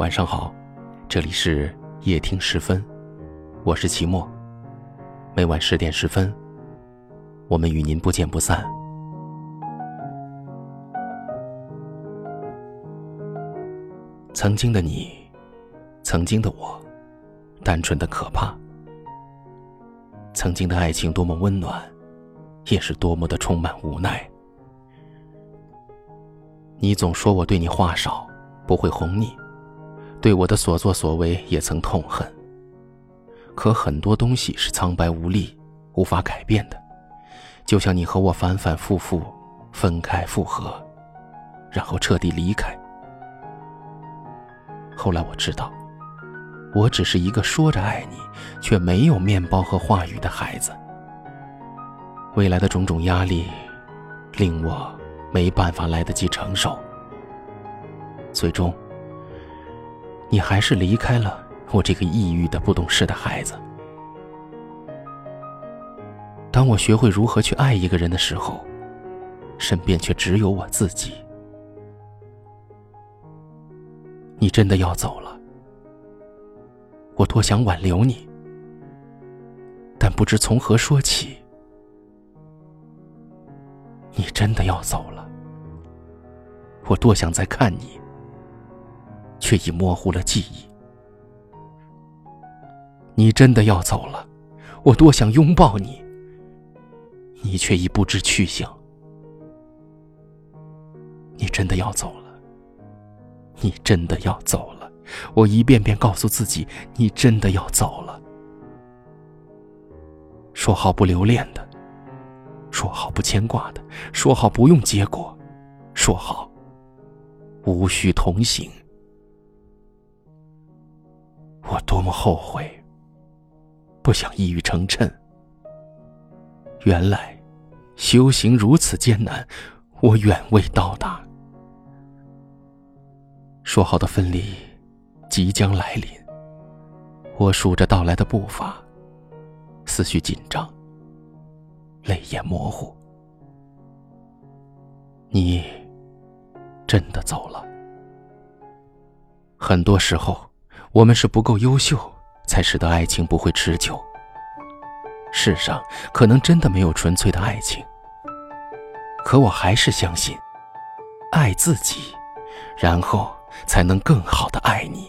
晚上好，这里是夜听时分，我是齐墨。每晚十点十分，我们与您不见不散。曾经的你，曾经的我，单纯的可怕。曾经的爱情多么温暖，也是多么的充满无奈。你总说我对你话少，不会哄你。对我的所作所为也曾痛恨，可很多东西是苍白无力、无法改变的，就像你和我反反复复分开复合，然后彻底离开。后来我知道，我只是一个说着爱你，却没有面包和话语的孩子。未来的种种压力，令我没办法来得及承受，最终。你还是离开了我这个抑郁的不懂事的孩子。当我学会如何去爱一个人的时候，身边却只有我自己。你真的要走了，我多想挽留你，但不知从何说起。你真的要走了，我多想再看你。却已模糊了记忆。你真的要走了，我多想拥抱你，你却已不知去向。你真的要走了，你真的要走了，我一遍遍告诉自己，你真的要走了。说好不留恋的，说好不牵挂的，说好不用结果，说好无需同行。我多么后悔，不想一语成谶。原来，修行如此艰难，我远未到达。说好的分离，即将来临。我数着到来的步伐，思绪紧张，泪眼模糊。你真的走了。很多时候。我们是不够优秀，才使得爱情不会持久。世上可能真的没有纯粹的爱情，可我还是相信，爱自己，然后才能更好的爱你。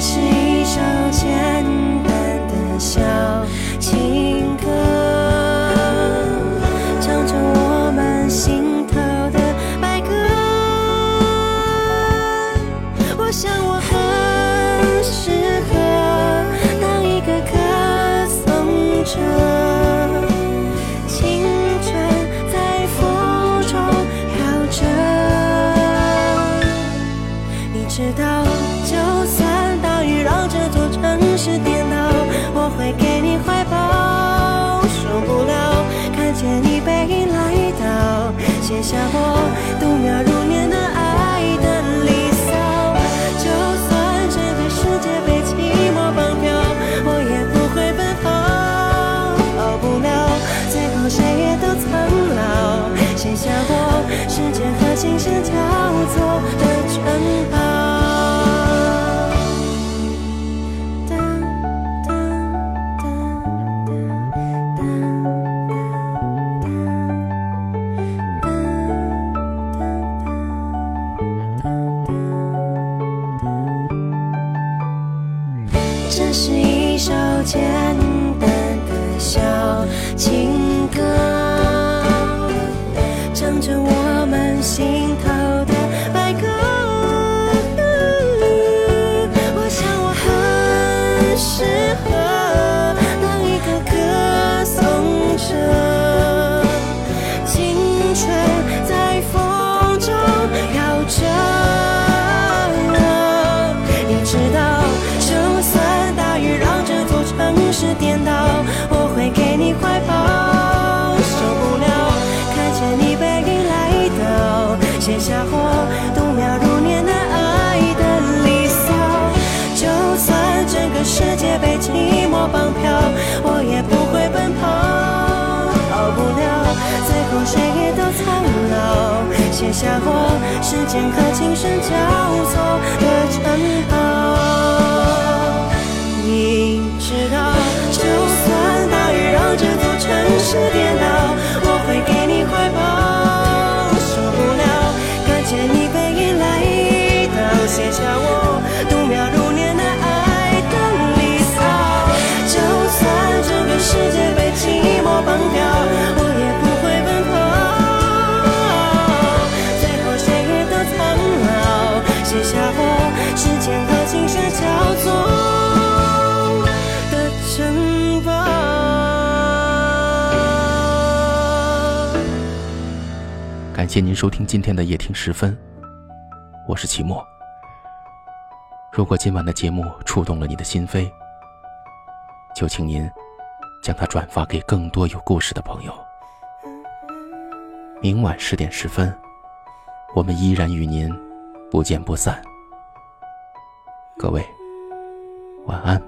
是度秒如年城市颠倒，我会给你怀抱。受不了看见你背影来到，写下我度秒如年的爱的离骚。就算整个世界被寂寞绑票，我也不会奔跑。逃不了，最后谁也都苍老，写下我时间和琴声交错的城堡。感谢您收听今天的夜听时分，我是齐墨。如果今晚的节目触动了你的心扉，就请您将它转发给更多有故事的朋友。明晚十点十分，我们依然与您不见不散。各位。晚安